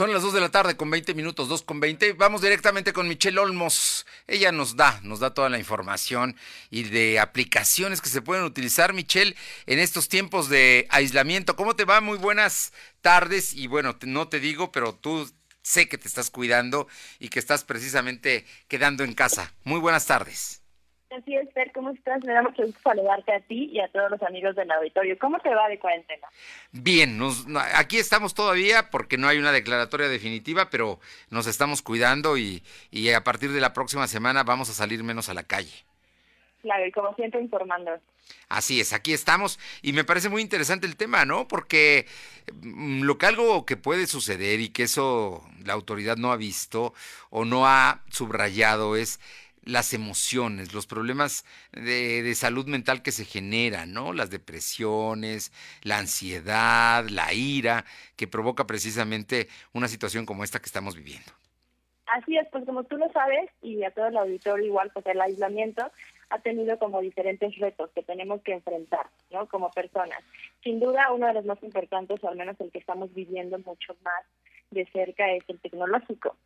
Son las 2 de la tarde con 20 minutos, 2 con 20. Vamos directamente con Michelle Olmos. Ella nos da, nos da toda la información y de aplicaciones que se pueden utilizar, Michelle, en estos tiempos de aislamiento. ¿Cómo te va? Muy buenas tardes. Y bueno, no te digo, pero tú sé que te estás cuidando y que estás precisamente quedando en casa. Muy buenas tardes. Así es, Fer, ¿cómo estás? Me da mucho gusto saludarte a ti y a todos los amigos del auditorio. ¿Cómo te va de cuarentena? Bien, nos, aquí estamos todavía porque no hay una declaratoria definitiva, pero nos estamos cuidando y, y a partir de la próxima semana vamos a salir menos a la calle. Claro, y como siempre informando. Así es, aquí estamos y me parece muy interesante el tema, ¿no? Porque mm, lo que algo que puede suceder y que eso la autoridad no ha visto o no ha subrayado es las emociones, los problemas de, salud mental que se generan, ¿no? Las depresiones, la ansiedad, la ira, que provoca precisamente una situación como esta que estamos viviendo. Así es, pues como tú lo sabes, y a todo el auditorio igual, pues el aislamiento ha tenido como diferentes retos que tenemos que enfrentar, ¿no? Como personas. Sin duda, uno de los más importantes, o al menos el que estamos viviendo mucho más de cerca, es el tecnológico.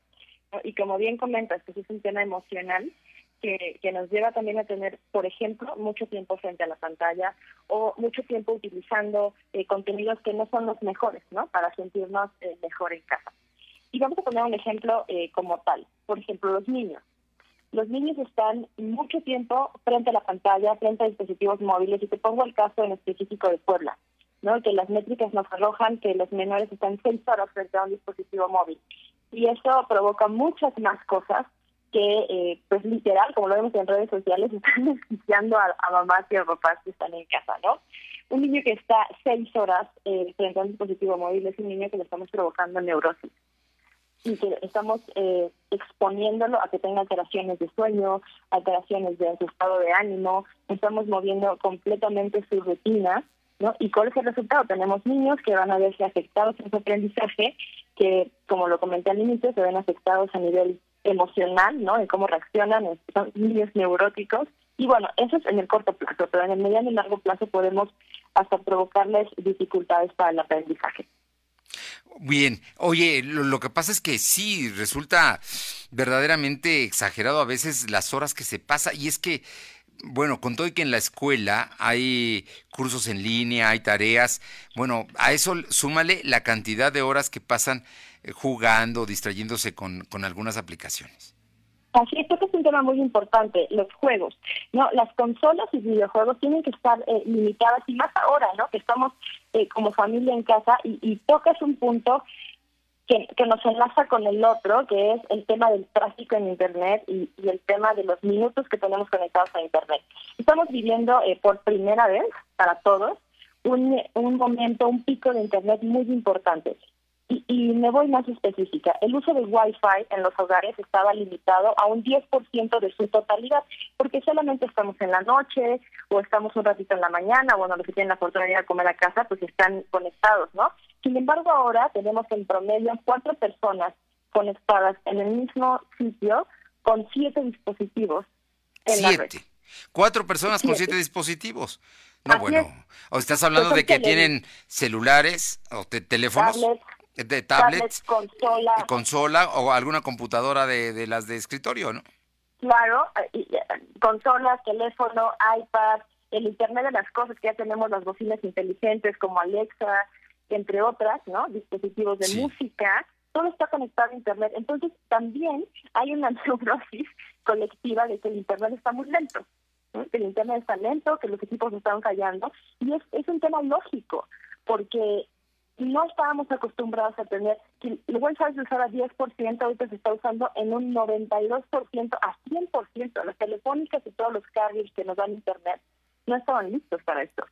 Y como bien comentas, pues es un tema emocional que, que, nos lleva también a tener, por ejemplo, mucho tiempo frente a la pantalla o mucho tiempo utilizando eh, contenidos que no son los mejores, ¿no? Para sentirnos eh, mejor en casa. Y vamos a poner un ejemplo eh, como tal. Por ejemplo, los niños. Los niños están mucho tiempo frente a la pantalla, frente a dispositivos móviles, y te pongo el caso en específico de Puebla, ¿no? Que las métricas nos arrojan que los menores están seis horas frente a un dispositivo móvil y eso provoca muchas más cosas que, eh, pues literal, como lo vemos en redes sociales, están beneficiando a, mamás y a papás que están en casa, ¿no? Un niño que está seis horas eh, frente a un dispositivo móvil es un niño que le estamos provocando neurosis y que estamos eh, exponiéndolo a que tenga alteraciones de sueño, alteraciones de su estado de ánimo, estamos moviendo completamente su rutina, ¿no? ¿Y cuál es el resultado? Tenemos niños que van a verse afectados en su aprendizaje que, como lo comenté al inicio, se ven afectados a nivel emocional, ¿no? En cómo reaccionan, son niños neuróticos. Y bueno, eso es en el corto plazo, pero en el mediano y largo plazo podemos hasta provocarles dificultades para el aprendizaje. Bien, oye, lo, que pasa es que sí, resulta verdaderamente exagerado a veces las horas que se pasa y es que bueno, con todo y que en la escuela hay cursos en línea, hay tareas, bueno, a eso súmale la cantidad de horas que pasan eh, jugando, distrayéndose con, con algunas aplicaciones. Así es, este es un tema muy importante, los juegos. No, las consolas y videojuegos tienen que estar eh, limitadas y más ahora, ¿no? Que estamos eh, como familia en casa y, y tocas un punto que, nos enlaza con el otro, que es el tema del tráfico en Internet y, el tema de los minutos que tenemos conectados a Internet. Estamos viviendo eh, por primera vez, para todos, un, un momento, un pico de Internet muy importante. Y, y, me voy más específica. El uso de Wi-Fi en los hogares estaba limitado a un 10% de su totalidad, porque solamente estamos en la noche o estamos un ratito en la mañana, bueno, los que tienen la fortuna de ir a comer a casa, pues están conectados, ¿no? Sin embargo, ahora tenemos en promedio cuatro personas conectadas en el mismo sitio con siete dispositivos. En siete. Cuatro personas con siete dispositivos. No, bueno. O estás hablando de que tienen celulares o teléfonos de tablets, consola. consola o alguna computadora de, de las de escritorio, ¿no? Claro, consolas, teléfono, iPad, el Internet de las cosas, que ya tenemos las bocinas inteligentes como Alexa, entre otras, ¿no? Dispositivos de música, todo está conectado a Internet. Entonces, también hay una neurosis colectiva de que el Internet está muy lento, que el Internet está lento, que los equipos están fallando, y es, es un tema lógico, porque no estábamos acostumbrados a tener, el Wi-Fi se usaba 10%, ahorita se está usando en un 92% a 100%. Las telefónicas y todos los carriers que nos dan internet no estaban listos para esto.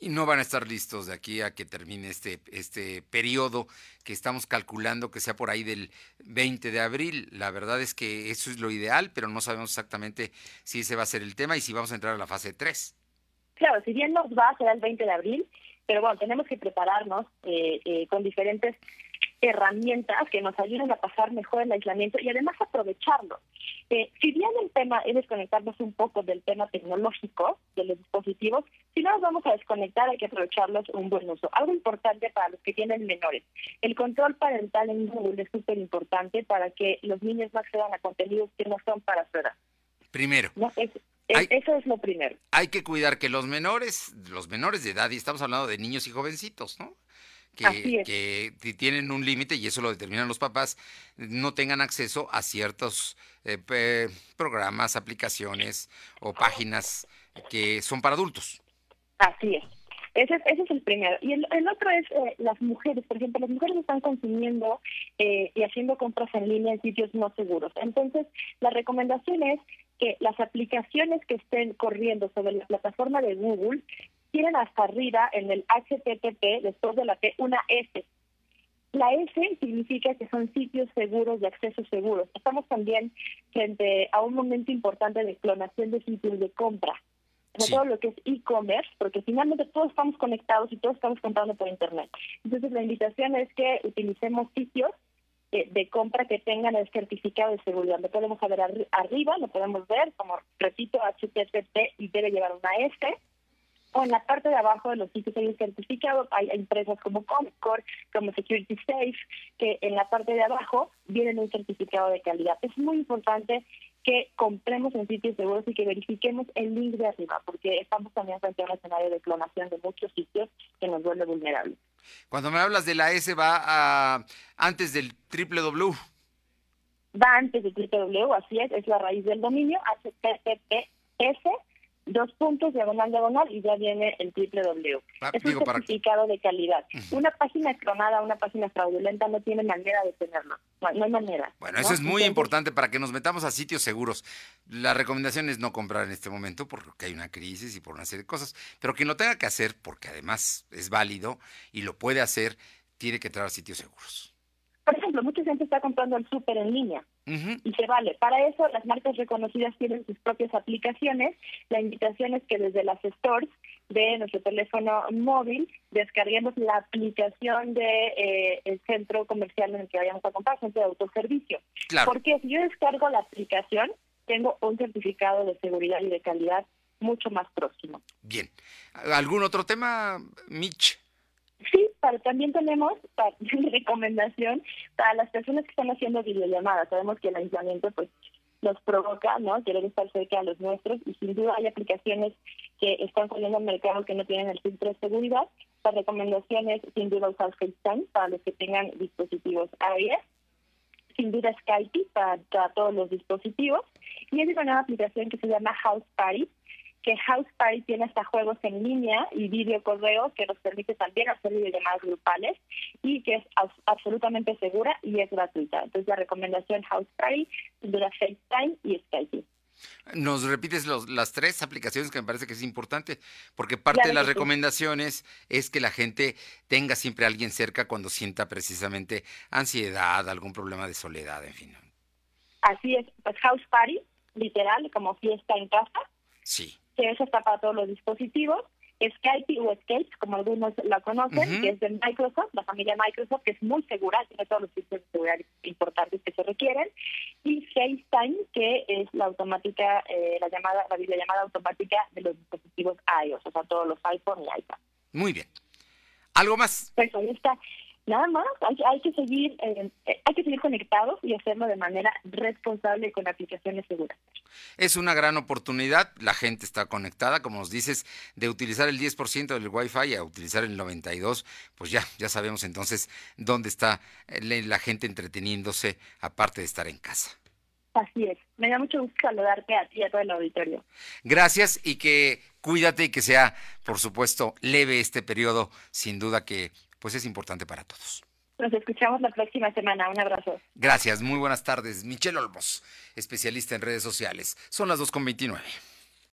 Y no van a estar listos de aquí a que termine este, este periodo que estamos calculando que sea por ahí del 20 de abril. La verdad es que eso es lo ideal, pero no sabemos exactamente si ese va a ser el tema y si vamos a entrar a la fase 3. Claro, si bien nos va, a ser el 20 de abril, pero bueno, tenemos que prepararnos eh, eh, con diferentes herramientas que nos ayuden a pasar mejor el aislamiento y además aprovecharlo. Eh, si bien el tema es desconectarnos un poco del tema tecnológico de los dispositivos, si no nos vamos a desconectar hay que aprovecharlos un buen uso. Algo importante para los que tienen menores. El control parental en Google es súper importante para que los niños no accedan a contenidos que no son para su edad. Primero. Eso es lo primero. Hay que cuidar que los menores, los menores de edad, y estamos hablando de niños y jovencitos, ¿no? que, tienen un límite y eso lo determinan los papás, no tengan acceso a ciertos eh, programas, aplicaciones o páginas que son para adultos. Así es. Ese es, ese es el primero. Y el, otro es eh, las mujeres. Por ejemplo, las mujeres están consumiendo eh, y haciendo compras en línea en sitios no seguros. Entonces, la recomendación es que las aplicaciones que estén corriendo sobre la plataforma de Google tienen hasta arriba en el HTTP, después de la P, una S. La S significa que son sitios seguros de acceso seguros. Estamos también frente a un momento importante de clonación de sitios de compra. Todo lo que es e-commerce, porque finalmente todos estamos conectados y todos estamos comprando por Internet. Entonces la invitación es que utilicemos sitios eh, de compra que tengan el certificado de seguridad. Lo podemos ver arriba, lo podemos ver, como repito, HTTP y debe llevar una S o en la parte de abajo de los sitios hay un certificado, hay empresas como Comscore, como Security Safe, que en la parte de abajo vienen un certificado de calidad. Es muy importante que compremos en sitios seguros y que verifiquemos el link de arriba, porque estamos también frente a un escenario de clonación de muchos sitios que nos vuelve vulnerables. Cuando me hablas de la S, va a, antes del triple W. Va antes del triple W, así es, es la raíz del dominio, HTTPS dos puntos, diagonal, diagonal, y ya viene el triple W. Ah, es un certificado de calidad. Una página clonada, una página fraudulenta no tiene manera de tenerlo. No, hay manera. Bueno, eso es muy importante para que nos metamos a sitios seguros. La recomendación es no comprar en este momento porque hay una crisis y por una serie de cosas. Pero quien lo tenga que hacer, porque además es válido y lo puede hacer, tiene que entrar a sitios seguros. Ejemplo, mucha gente está comprando el súper en línea y se vale. Para eso, las marcas reconocidas tienen sus propias aplicaciones. La invitación es que desde las stores de nuestro teléfono móvil descarguemos la aplicación de eh, el centro comercial en el que vayamos a comprar, centro de autoservicio. Porque si yo descargo la aplicación, tengo un certificado de seguridad y de calidad mucho más próximo. Bien. ¿Algún otro tema, Mitch? Sí, pero también tenemos para, recomendación para las personas que están haciendo videollamadas. Sabemos que el aislamiento pues nos provoca, ¿no? Querer estar cerca de los nuestros y sin duda hay aplicaciones que están saliendo al mercado que no tienen el filtro de seguridad. La recomendación es sin duda usar FaceTime para los que tengan dispositivos iOS sin duda Skype para, para, todos los dispositivos. Y hay una nueva aplicación que se llama House Party, que House Party tiene hasta juegos en línea y video correos que nos permite también hacer videollamadas grupales y que es absolutamente segura y es gratuita. Entonces la recomendación House Party, dura FaceTime y Skype. Nos repites las tres aplicaciones que me parece que es importante, porque parte de las recomendaciones es que la gente tenga siempre a alguien cerca cuando sienta precisamente ansiedad, algún problema de soledad, en fin. Así es, pues House Party, literal, como fiesta en casa. Sí que eso está para todos los dispositivos. Skype o Escape, como algunos la conocen, que es de Microsoft, la familia Microsoft, que es muy segura, tiene todos los sistemas de seguridad importantes que se requieren, y FaceTime, que es la automática, eh, la llamada, la videollamada automática de los dispositivos iOS, o sea, todos los iPhone y iPad. Muy bien. ¿Algo más? Pues ahí está nada más hay, que seguir eh, hay que seguir conectados y hacerlo de manera responsable con aplicaciones seguras es una gran oportunidad la gente está conectada como nos dices de utilizar el 10% del Wi-Fi a utilizar el 92 pues ya ya sabemos entonces dónde está eh, la gente entreteniéndose aparte de estar en casa Así es. Me da mucho gusto saludarte a ti y a todo el auditorio. Gracias y que cuídate y que sea, por supuesto, leve este periodo. Sin duda que pues es importante para todos. Nos escuchamos la próxima semana. Un abrazo. Gracias. Muy buenas tardes. Michelle Olmos, especialista en redes sociales. Son las 2.29.